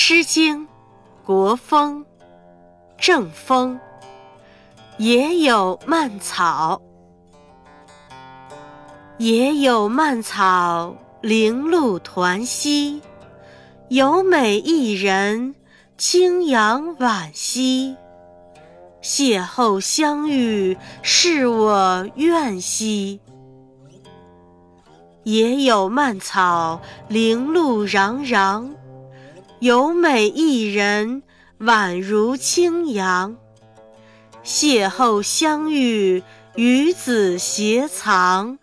诗经·国风·正风。野有蔓草，野有蔓草，零露团兮。有美一人，清扬婉兮。邂逅相遇，是我愿兮。野有蔓草，零露攘攘。有美一人，宛如清扬。邂逅相遇，与子偕藏。